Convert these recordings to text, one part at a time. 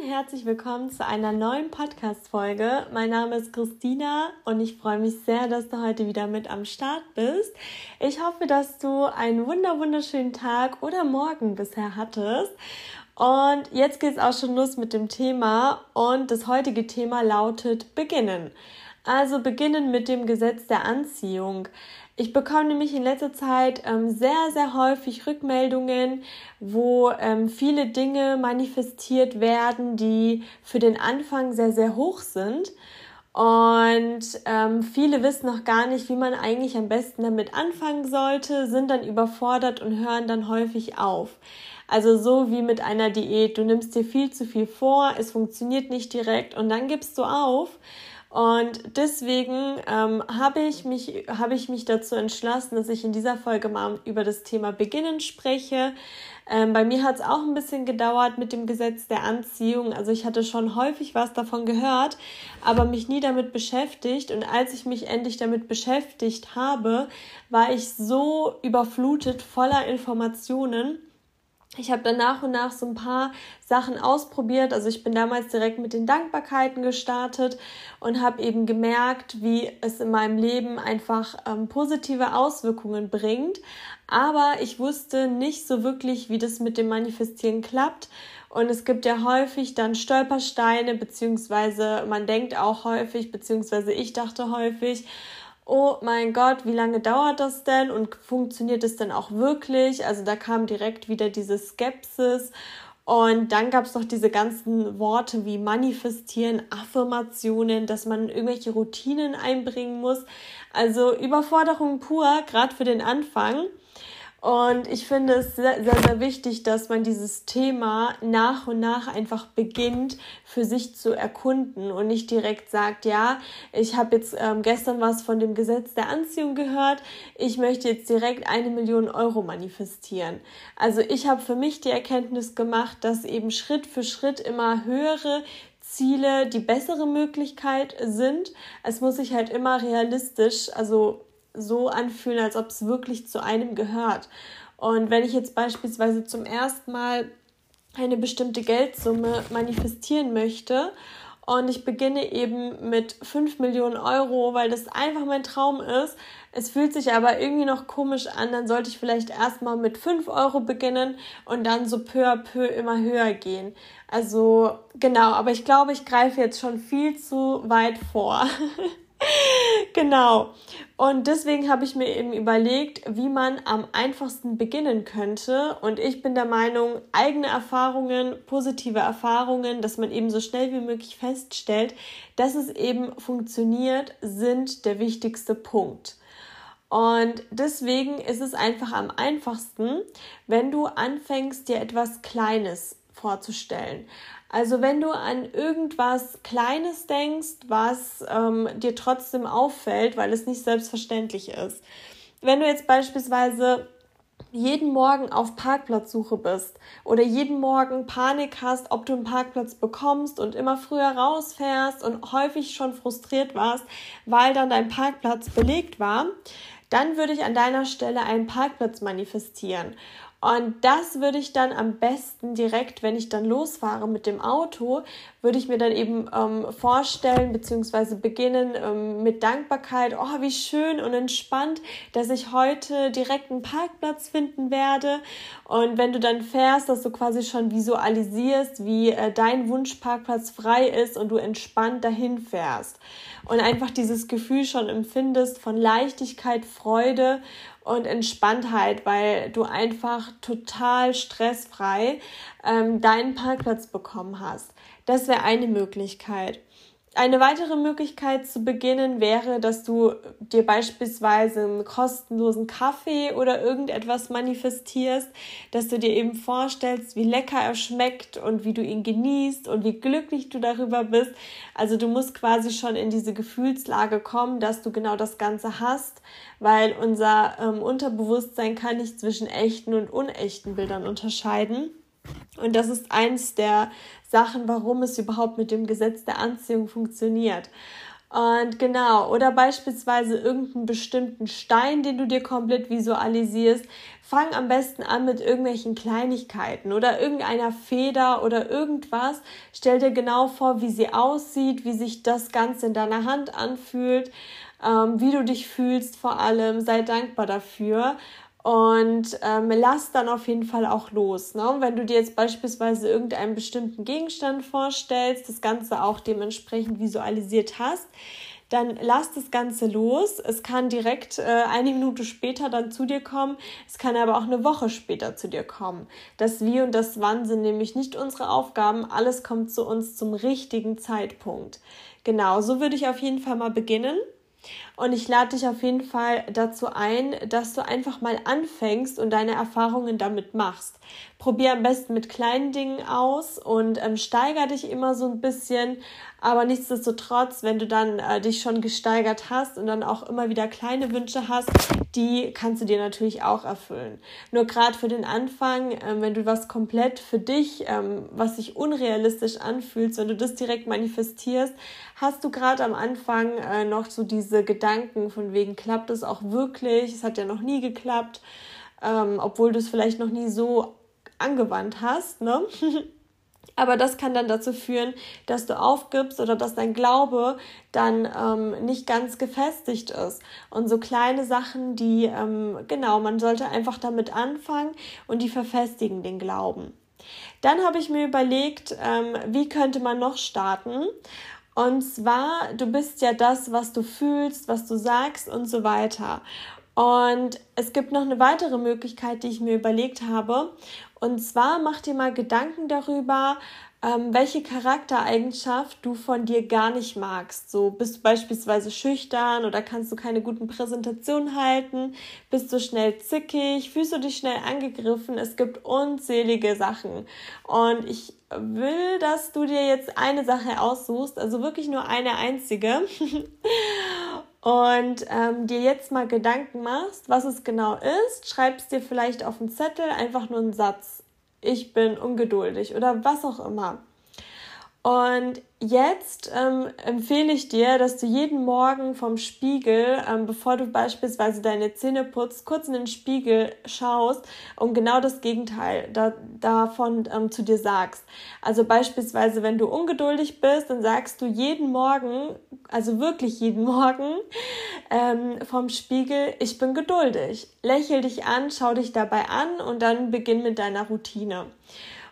und herzlich willkommen zu einer neuen Podcast-Folge. Mein Name ist Christina und ich freue mich sehr, dass du heute wieder mit am Start bist. Ich hoffe, dass du einen wunder wunderschönen Tag oder Morgen bisher hattest. Und jetzt geht es auch schon los mit dem Thema und das heutige Thema lautet Beginnen. Also beginnen mit dem Gesetz der Anziehung. Ich bekomme nämlich in letzter Zeit ähm, sehr, sehr häufig Rückmeldungen, wo ähm, viele Dinge manifestiert werden, die für den Anfang sehr, sehr hoch sind. Und ähm, viele wissen noch gar nicht, wie man eigentlich am besten damit anfangen sollte, sind dann überfordert und hören dann häufig auf. Also so wie mit einer Diät. Du nimmst dir viel zu viel vor, es funktioniert nicht direkt und dann gibst du auf. Und deswegen ähm, habe ich, mich, hab ich mich dazu entschlossen, dass ich in dieser Folge mal über das Thema Beginnen spreche. Ähm, bei mir hat es auch ein bisschen gedauert mit dem Gesetz der Anziehung. Also ich hatte schon häufig was davon gehört, aber mich nie damit beschäftigt. Und als ich mich endlich damit beschäftigt habe, war ich so überflutet voller Informationen ich habe dann nach und nach so ein paar Sachen ausprobiert. Also ich bin damals direkt mit den Dankbarkeiten gestartet und habe eben gemerkt, wie es in meinem Leben einfach ähm, positive Auswirkungen bringt. Aber ich wusste nicht so wirklich, wie das mit dem Manifestieren klappt. Und es gibt ja häufig dann Stolpersteine, beziehungsweise man denkt auch häufig, beziehungsweise ich dachte häufig, oh mein Gott, wie lange dauert das denn und funktioniert es denn auch wirklich? Also da kam direkt wieder diese Skepsis. Und dann gab es noch diese ganzen Worte wie manifestieren, Affirmationen, dass man irgendwelche Routinen einbringen muss. Also Überforderung pur, gerade für den Anfang. Und ich finde es sehr, sehr, sehr wichtig, dass man dieses Thema nach und nach einfach beginnt, für sich zu erkunden und nicht direkt sagt, ja, ich habe jetzt ähm, gestern was von dem Gesetz der Anziehung gehört, ich möchte jetzt direkt eine Million Euro manifestieren. Also ich habe für mich die Erkenntnis gemacht, dass eben Schritt für Schritt immer höhere Ziele die bessere Möglichkeit sind. Es muss sich halt immer realistisch, also so anfühlen, als ob es wirklich zu einem gehört. Und wenn ich jetzt beispielsweise zum ersten Mal eine bestimmte Geldsumme manifestieren möchte und ich beginne eben mit 5 Millionen Euro, weil das einfach mein Traum ist. Es fühlt sich aber irgendwie noch komisch an, dann sollte ich vielleicht erstmal mit 5 Euro beginnen und dann so peu à peu immer höher gehen. Also genau, aber ich glaube, ich greife jetzt schon viel zu weit vor. genau. Und deswegen habe ich mir eben überlegt, wie man am einfachsten beginnen könnte. Und ich bin der Meinung, eigene Erfahrungen, positive Erfahrungen, dass man eben so schnell wie möglich feststellt, dass es eben funktioniert, sind der wichtigste Punkt. Und deswegen ist es einfach am einfachsten, wenn du anfängst, dir etwas Kleines vorzustellen. Also wenn du an irgendwas Kleines denkst, was ähm, dir trotzdem auffällt, weil es nicht selbstverständlich ist. Wenn du jetzt beispielsweise jeden Morgen auf Parkplatzsuche bist oder jeden Morgen Panik hast, ob du einen Parkplatz bekommst und immer früher rausfährst und häufig schon frustriert warst, weil dann dein Parkplatz belegt war, dann würde ich an deiner Stelle einen Parkplatz manifestieren. Und das würde ich dann am besten direkt, wenn ich dann losfahre mit dem Auto, würde ich mir dann eben ähm, vorstellen bzw. beginnen ähm, mit Dankbarkeit. Oh, wie schön und entspannt, dass ich heute direkt einen Parkplatz finden werde. Und wenn du dann fährst, dass du quasi schon visualisierst, wie äh, dein Wunschparkplatz frei ist und du entspannt dahin fährst. Und einfach dieses Gefühl schon empfindest von Leichtigkeit, Freude und Entspanntheit, weil du einfach total stressfrei ähm, deinen Parkplatz bekommen hast. Das wäre eine Möglichkeit. Eine weitere Möglichkeit zu beginnen wäre, dass du dir beispielsweise einen kostenlosen Kaffee oder irgendetwas manifestierst, dass du dir eben vorstellst, wie lecker er schmeckt und wie du ihn genießt und wie glücklich du darüber bist. Also du musst quasi schon in diese Gefühlslage kommen, dass du genau das Ganze hast, weil unser ähm, Unterbewusstsein kann nicht zwischen echten und unechten Bildern unterscheiden. Und das ist eins der Sachen, warum es überhaupt mit dem Gesetz der Anziehung funktioniert. Und genau, oder beispielsweise irgendeinen bestimmten Stein, den du dir komplett visualisierst. Fang am besten an mit irgendwelchen Kleinigkeiten oder irgendeiner Feder oder irgendwas. Stell dir genau vor, wie sie aussieht, wie sich das Ganze in deiner Hand anfühlt, ähm, wie du dich fühlst vor allem. Sei dankbar dafür und ähm, lass dann auf jeden Fall auch los. Ne? Wenn du dir jetzt beispielsweise irgendeinen bestimmten Gegenstand vorstellst, das Ganze auch dementsprechend visualisiert hast, dann lass das Ganze los. Es kann direkt äh, eine Minute später dann zu dir kommen. Es kann aber auch eine Woche später zu dir kommen. Das Wie und das Wann sind nämlich nicht unsere Aufgaben. Alles kommt zu uns zum richtigen Zeitpunkt. Genau, so würde ich auf jeden Fall mal beginnen. Und ich lade dich auf jeden Fall dazu ein, dass du einfach mal anfängst und deine Erfahrungen damit machst. Probier am besten mit kleinen Dingen aus und ähm, steiger dich immer so ein bisschen. Aber nichtsdestotrotz, wenn du dann äh, dich schon gesteigert hast und dann auch immer wieder kleine Wünsche hast, die kannst du dir natürlich auch erfüllen. Nur gerade für den Anfang, äh, wenn du was komplett für dich, ähm, was sich unrealistisch anfühlt, wenn du das direkt manifestierst, hast du gerade am Anfang äh, noch so diese Gedanken von wegen, klappt es auch wirklich? Es hat ja noch nie geklappt, ähm, obwohl du es vielleicht noch nie so angewandt hast, ne? Aber das kann dann dazu führen, dass du aufgibst oder dass dein Glaube dann ähm, nicht ganz gefestigt ist. Und so kleine Sachen, die, ähm, genau, man sollte einfach damit anfangen und die verfestigen den Glauben. Dann habe ich mir überlegt, ähm, wie könnte man noch starten? Und zwar, du bist ja das, was du fühlst, was du sagst und so weiter. Und es gibt noch eine weitere Möglichkeit, die ich mir überlegt habe. Und zwar mach dir mal Gedanken darüber, ähm, welche Charaktereigenschaft du von dir gar nicht magst. So bist du beispielsweise schüchtern oder kannst du keine guten Präsentationen halten, bist du schnell zickig, fühlst du dich schnell angegriffen. Es gibt unzählige Sachen. Und ich will, dass du dir jetzt eine Sache aussuchst, also wirklich nur eine einzige. und ähm, dir jetzt mal Gedanken machst, was es genau ist, schreibst dir vielleicht auf einen Zettel einfach nur einen Satz. Ich bin ungeduldig oder was auch immer. Und jetzt ähm, empfehle ich dir, dass du jeden Morgen vom Spiegel, ähm, bevor du beispielsweise deine Zähne putzt, kurz in den Spiegel schaust und genau das Gegenteil da, davon ähm, zu dir sagst. Also beispielsweise, wenn du ungeduldig bist, dann sagst du jeden Morgen, also wirklich jeden Morgen ähm, vom Spiegel, ich bin geduldig. Lächel dich an, schau dich dabei an und dann beginn mit deiner Routine.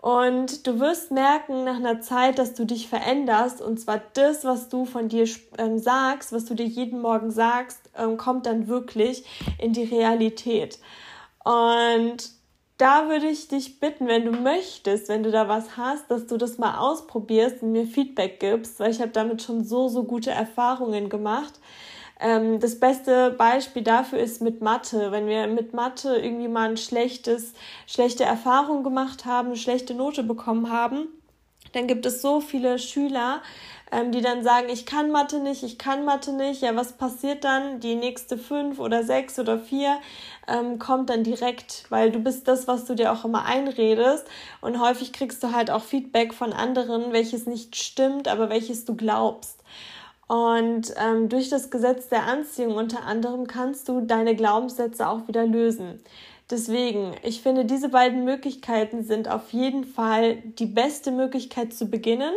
Und du wirst merken nach einer Zeit, dass du dich veränderst. Und zwar das, was du von dir ähm, sagst, was du dir jeden Morgen sagst, ähm, kommt dann wirklich in die Realität. Und da würde ich dich bitten, wenn du möchtest, wenn du da was hast, dass du das mal ausprobierst und mir Feedback gibst, weil ich habe damit schon so, so gute Erfahrungen gemacht. Ähm, das beste Beispiel dafür ist mit Mathe. Wenn wir mit Mathe irgendwie mal ein schlechtes, schlechte Erfahrung gemacht haben, eine schlechte Note bekommen haben, dann gibt es so viele Schüler, ähm, die dann sagen, ich kann Mathe nicht, ich kann Mathe nicht. Ja, was passiert dann? Die nächste fünf oder sechs oder vier ähm, kommt dann direkt, weil du bist das, was du dir auch immer einredest. Und häufig kriegst du halt auch Feedback von anderen, welches nicht stimmt, aber welches du glaubst. Und ähm, durch das Gesetz der Anziehung unter anderem kannst du deine Glaubenssätze auch wieder lösen. Deswegen, ich finde, diese beiden Möglichkeiten sind auf jeden Fall die beste Möglichkeit zu beginnen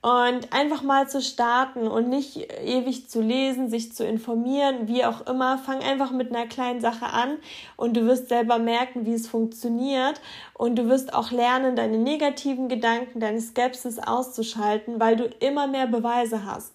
und einfach mal zu starten und nicht ewig zu lesen, sich zu informieren, wie auch immer. Fang einfach mit einer kleinen Sache an und du wirst selber merken, wie es funktioniert und du wirst auch lernen, deine negativen Gedanken, deine Skepsis auszuschalten, weil du immer mehr Beweise hast.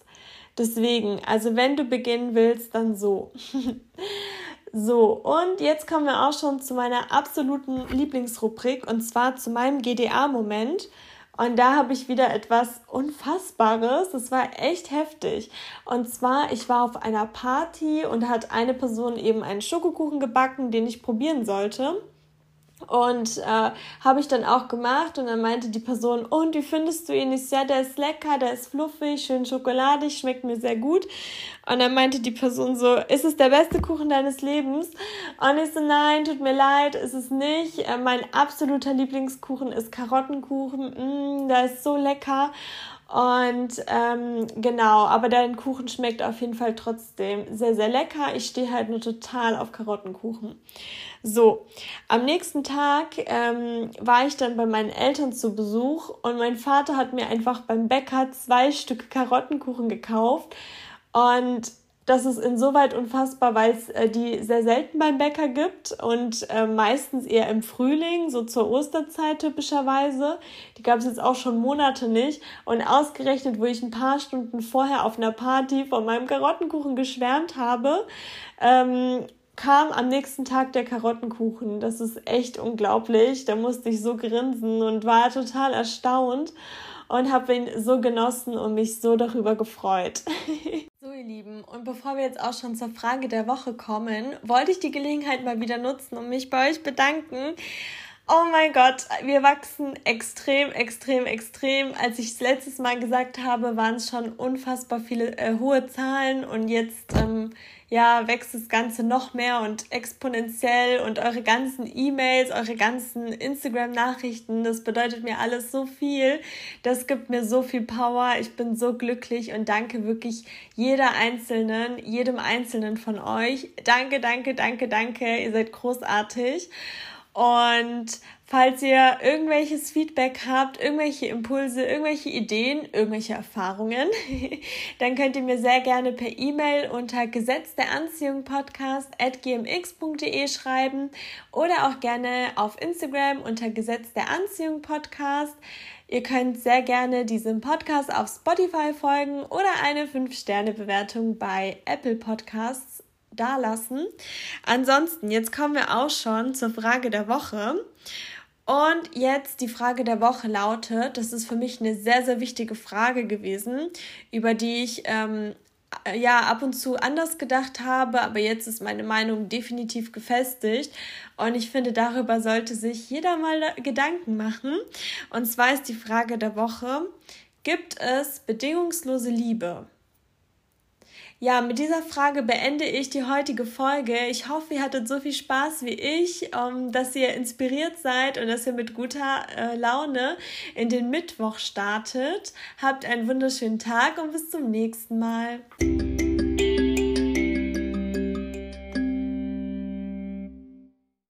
Deswegen, also wenn du beginnen willst, dann so. so, und jetzt kommen wir auch schon zu meiner absoluten Lieblingsrubrik und zwar zu meinem GDA-Moment. Und da habe ich wieder etwas Unfassbares. Das war echt heftig. Und zwar, ich war auf einer Party und hat eine Person eben einen Schokokuchen gebacken, den ich probieren sollte. Und äh, habe ich dann auch gemacht und dann meinte die Person, und wie findest du ihn? Ich ja, der ist lecker, der ist fluffig, schön schokoladig, schmeckt mir sehr gut. Und dann meinte die Person so, ist es der beste Kuchen deines Lebens? Und ich so, nein, tut mir leid, ist es nicht. Äh, mein absoluter Lieblingskuchen ist Karottenkuchen, mm, der ist so lecker. Und ähm, genau, aber dein Kuchen schmeckt auf jeden Fall trotzdem sehr, sehr lecker. Ich stehe halt nur total auf Karottenkuchen. So, am nächsten Tag ähm, war ich dann bei meinen Eltern zu Besuch und mein Vater hat mir einfach beim Bäcker zwei Stück Karottenkuchen gekauft. Und das ist insoweit unfassbar, weil es äh, die sehr selten beim Bäcker gibt und äh, meistens eher im Frühling, so zur Osterzeit typischerweise. Die gab es jetzt auch schon Monate nicht. Und ausgerechnet, wo ich ein paar Stunden vorher auf einer Party von meinem Karottenkuchen geschwärmt habe, ähm, kam am nächsten Tag der Karottenkuchen. Das ist echt unglaublich. Da musste ich so grinsen und war total erstaunt und habe ihn so genossen und mich so darüber gefreut. Lieben, und bevor wir jetzt auch schon zur Frage der Woche kommen, wollte ich die Gelegenheit mal wieder nutzen und mich bei euch bedanken. Oh mein Gott, wir wachsen extrem, extrem, extrem. Als ich es letztes Mal gesagt habe, waren es schon unfassbar viele äh, hohe Zahlen und jetzt ähm, ja, wächst das Ganze noch mehr und exponentiell und eure ganzen E-Mails, eure ganzen Instagram-Nachrichten, das bedeutet mir alles so viel. Das gibt mir so viel Power. Ich bin so glücklich und danke wirklich jeder Einzelnen, jedem Einzelnen von euch. Danke, danke, danke, danke. Ihr seid großartig. Und falls ihr irgendwelches Feedback habt, irgendwelche Impulse, irgendwelche Ideen, irgendwelche Erfahrungen, dann könnt ihr mir sehr gerne per E-Mail unter Gesetz der Anziehung Podcast at gmx.de schreiben oder auch gerne auf Instagram unter Gesetz der Anziehung Podcast. Ihr könnt sehr gerne diesem Podcast auf Spotify folgen oder eine 5-Sterne-Bewertung bei Apple Podcasts dalassen. Ansonsten, jetzt kommen wir auch schon zur Frage der Woche. Und jetzt die Frage der Woche lautet, das ist für mich eine sehr, sehr wichtige Frage gewesen, über die ich ähm, ja ab und zu anders gedacht habe, aber jetzt ist meine Meinung definitiv gefestigt und ich finde, darüber sollte sich jeder mal Gedanken machen. Und zwar ist die Frage der Woche, gibt es bedingungslose Liebe? Ja, mit dieser Frage beende ich die heutige Folge. Ich hoffe, ihr hattet so viel Spaß wie ich, ähm, dass ihr inspiriert seid und dass ihr mit guter äh, Laune in den Mittwoch startet. Habt einen wunderschönen Tag und bis zum nächsten Mal.